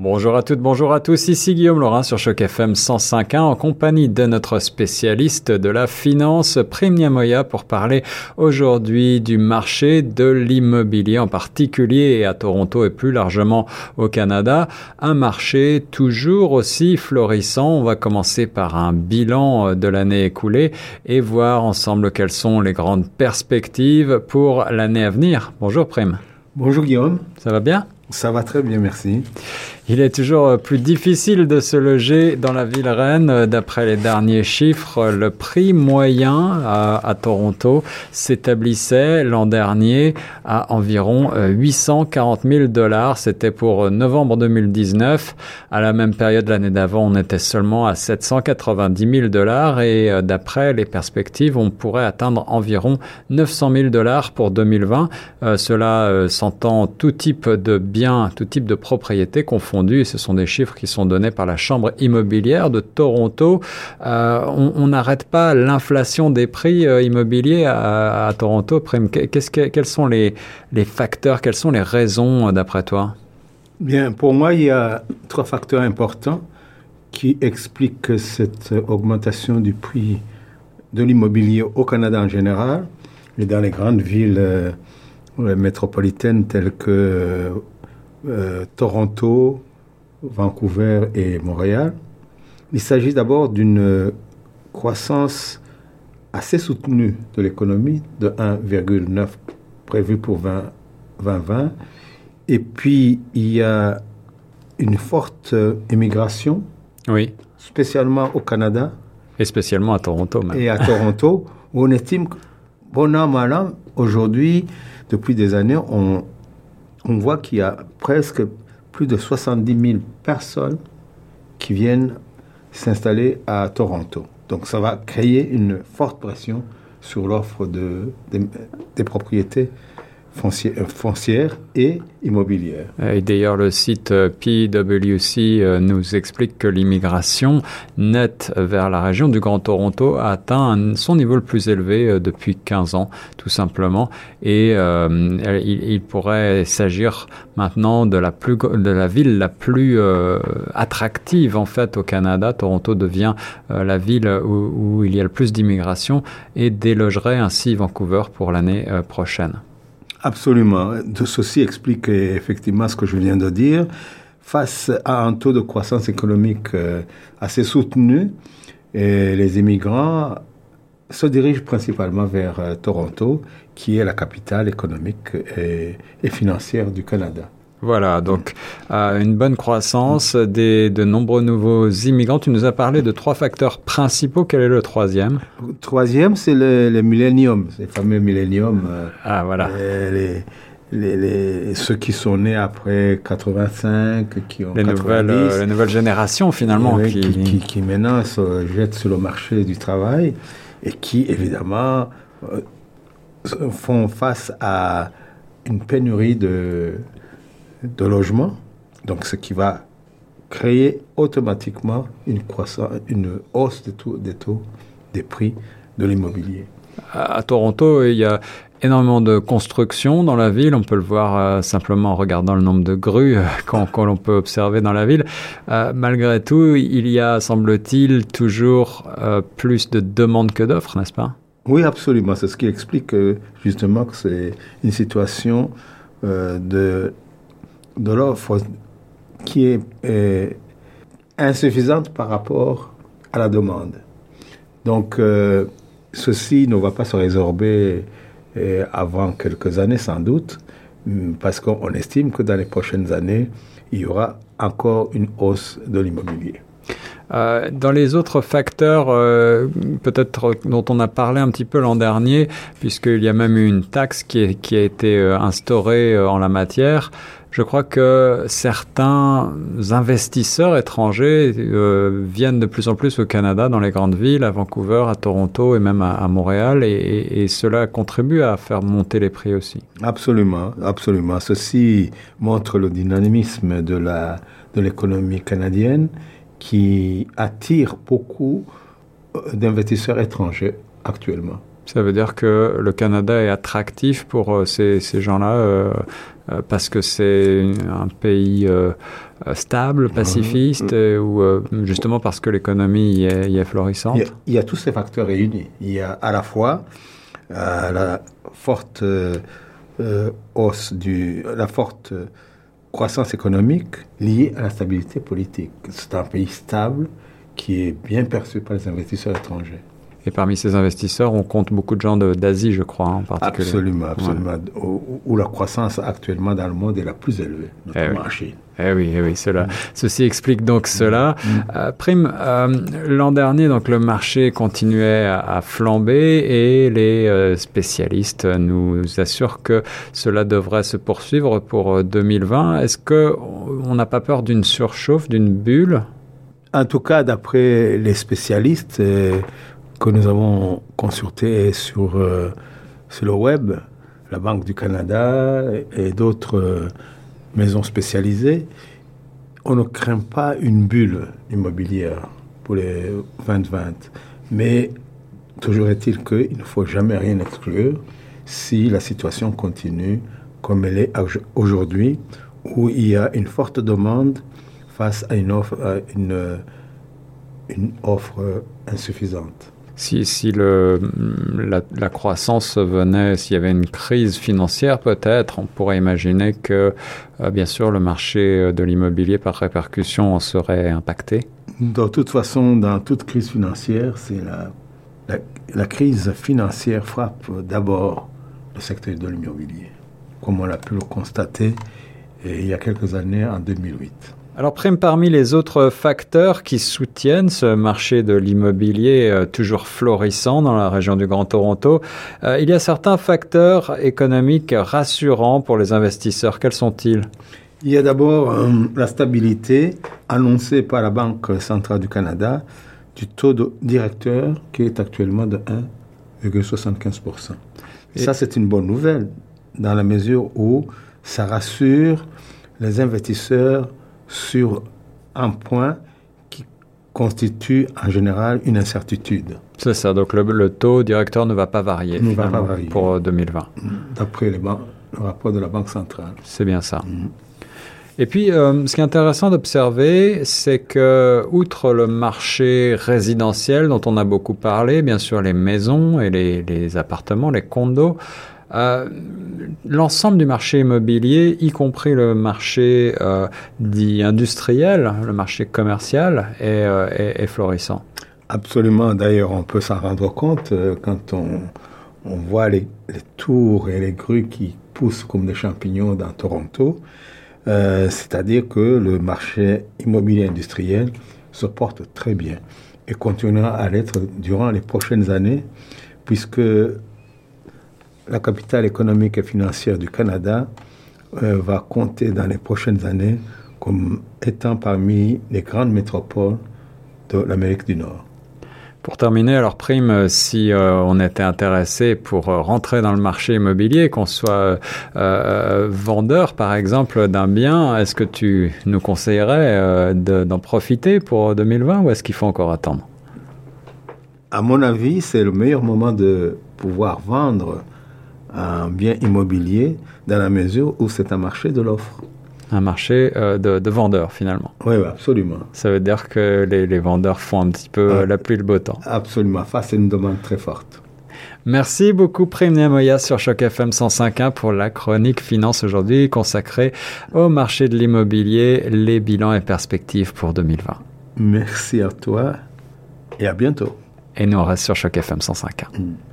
Bonjour à toutes, bonjour à tous, ici Guillaume Laurin sur Choc FM 105.1 en compagnie de notre spécialiste de la finance, Prime Niamoya, pour parler aujourd'hui du marché de l'immobilier en particulier à Toronto et plus largement au Canada. Un marché toujours aussi florissant. On va commencer par un bilan de l'année écoulée et voir ensemble quelles sont les grandes perspectives pour l'année à venir. Bonjour Prime. Bonjour Guillaume. Ça va bien? Ça va très bien, merci. Il est toujours euh, plus difficile de se loger dans la ville reine. D'après les derniers chiffres, le prix moyen à, Toronto s'établissait l'an dernier à environ 840 euh, 000 dollars. C'était pour euh, novembre 2019. À la même période l'année d'avant, on était seulement à 790 000 dollars et d'après les perspectives, on pourrait atteindre environ 900 000 dollars pour 2020. cela s'entend tout type de biens, tout type de propriétés confondus ce sont des chiffres qui sont donnés par la Chambre immobilière de Toronto. Euh, on n'arrête pas l'inflation des prix euh, immobiliers à, Toronto. Qu'est-ce quels sont les, les facteurs, quelles sont les raisons euh, d'après toi? Bien, pour moi, il y a trois facteurs importants qui expliquent cette augmentation du prix de l'immobilier au Canada en général et dans les grandes villes métropolitaines telles que Toronto, Vancouver et Montréal. Il s'agit d'abord d'une croissance assez soutenue de l'économie, de 1,9 prévu pour 2020. Et puis, il y a une forte immigration. Oui. Spécialement au Canada. Et spécialement à Toronto. Même. Et à Toronto, où on estime, bon an, mal an, aujourd'hui, depuis des années, on, on voit qu'il y a presque plus de 70 000 personnes qui viennent s'installer à Toronto. Donc ça va créer une forte pression sur l'offre de, des propriétés euh, foncière et immobilière. D'ailleurs, le site euh, PwC euh, nous explique que l'immigration nette vers la région du Grand Toronto a atteint son niveau le plus élevé depuis 15 ans, tout simplement. Et il, pourrait s'agir maintenant de la, plus, de la ville la plus attractive, en fait, au Canada. Toronto devient la ville où, il y a le plus d'immigration et délogerait ainsi Vancouver pour l'année prochaine. Absolument. Ceci explique effectivement ce que je viens de dire. Face à un taux de croissance économique euh, assez soutenu, et les immigrants se dirigent principalement vers euh, Toronto, qui est la capitale économique et financière du Canada. Voilà, donc euh, une bonne croissance, des, de nombreux nouveaux immigrants. Tu nous as parlé de trois facteurs principaux. Quel est le troisième? Le troisième, c'est le, le millénium, les fameux millénium. Euh, ah, voilà. Les, les, les, ceux qui sont nés après 85, qui ont les nouvelles, euh, les nouvelles générations finalement, qui... Qui, qui, maintenant se jettent sur le marché du travail et qui évidemment font face à une pénurie de de logement, donc ce qui va créer automatiquement une, croissance, une hausse des taux, des taux des prix de l'immobilier. À Toronto, il y a énormément de construction dans la ville. On peut le voir euh, simplement en regardant le nombre de grues euh, qu'on l'on peut observer dans la ville. Euh, malgré tout, il y a, semble-t-il, toujours plus de demandes que d'offres, n'est-ce pas? Oui, absolument. C'est ce qui explique justement que c'est une situation de de l'offre qui est, insuffisante par rapport à la demande. Donc, euh, ceci ne va pas se résorber euh, avant quelques années sans doute, mm, parce qu'on estime que dans les prochaines années, il y aura encore une hausse de l'immobilier. Euh, dans les autres facteurs, peut-être dont on a parlé un petit peu l'an dernier, puisqu'il y a même eu une taxe qui a été instaurée en la matière, je crois que certains investisseurs étrangers euh, viennent de plus en plus au Canada, dans les grandes villes, à Vancouver, à Toronto et même à, Montréal, et, cela contribue à faire monter les prix aussi. Absolument, absolument. Ceci montre le dynamisme de la de l'économie canadienne qui attire beaucoup euh, d'investisseurs étrangers actuellement. Ça veut dire que le Canada est attractif pour euh, ces, ces gens-là euh, euh, parce que c'est un pays stable, pacifiste, ou justement parce que l'économie y est, y est florissante il y, a, il y, a, tous ces facteurs réunis. Il y a à la fois la forte hausse du, la forte croissance économique liée à la stabilité politique. C'est un pays stable qui est bien perçu par les investisseurs étrangers. Et parmi ces investisseurs, on compte beaucoup de gens d'Asie, je crois, en particulier. Absolument, absolument. Où, la croissance actuellement dans le monde est la plus élevée, notamment eh en Chine. Eh oui, eh oui, cela. Mm. Ceci explique donc mm. cela. Mm. Euh, Prime, euh, l'an dernier, donc le marché continuait à, flamber et les euh, spécialistes nous assurent que cela devrait se poursuivre pour 2020. Est-ce que on n'a pas peur d'une surchauffe, d'une bulle? En tout cas, d'après les spécialistes que nous avons consultés sur, euh, sur le web, la Banque du Canada et, d'autres euh, maisons spécialisées, on ne craint pas une bulle immobilière pour les 2020. Mais toujours est-il qu'il ne faut jamais rien exclure si la situation continue comme elle est aujourd'hui, où il y a une forte demande face à une offre, une offre insuffisante si, si la, croissance venait, s'il y avait une crise financière peut-être, on pourrait imaginer que, euh, bien sûr, le marché de l'immobilier par répercussion en serait impacté. De toute façon, dans toute crise financière, c'est la, la, crise financière frappe d'abord le secteur de l'immobilier, comme on l'a pu le constater il y a quelques années, en 2008. Alors, prime parmi les autres facteurs qui soutiennent ce marché de l'immobilier euh, toujours florissant dans la région du Grand Toronto, euh, il y a certains facteurs économiques rassurants pour les investisseurs. Quels sont-ils? Il y a d'abord euh, la stabilité annoncée par la Banque centrale du Canada du taux de directeur qui est actuellement de 1,75%. Et ça, c'est une bonne nouvelle dans la mesure où ça rassure les investisseurs sur un point qui constitue en général une incertitude. C'est ça, donc le, taux directeur ne va pas varier, ne va pas varier. pour 2020. D'après le rapport de la Banque centrale. C'est bien ça. Mm. Et puis, euh, ce qui est intéressant d'observer, c'est que, outre le marché résidentiel dont on a beaucoup parlé, bien sûr les maisons et les, les appartements, les condos, euh, l'ensemble du marché immobilier, y compris le marché euh, dit industriel, le marché commercial, est, euh, est, florissant. Absolument. D'ailleurs, on peut s'en rendre compte quand on, voit les, tours et les grues qui poussent comme des champignons dans Toronto. C'est-à-dire que le marché immobilier industriel se porte très bien et continuera à l'être durant les prochaines années, puisque la capitale économique et financière du Canada euh, va compter dans les prochaines années comme étant parmi les grandes métropoles de l'Amérique du Nord. Pour terminer, alors Prime, si euh, on était intéressé pour euh, rentrer dans le marché immobilier, qu'on soit vendeur par exemple d'un bien, est-ce que tu nous conseillerais d'en profiter pour 2020 ou est-ce qu'il faut encore attendre? À mon avis, c'est le meilleur moment de pouvoir vendre un bien immobilier dans la mesure où c'est un marché de l'offre. Un marché euh, de, vendeurs finalement. Oui, absolument. Ça veut dire que les, vendeurs font un petit peu ah. la pluie le beau temps. Absolument, face à une demande très forte. Merci beaucoup Prime Moya sur Choc FM 105.1 pour la chronique finance aujourd'hui consacrée au marché de l'immobilier, les bilans et perspectives pour 2020. Merci à toi et à bientôt. Et nous on reste sur Choc FM 105.1.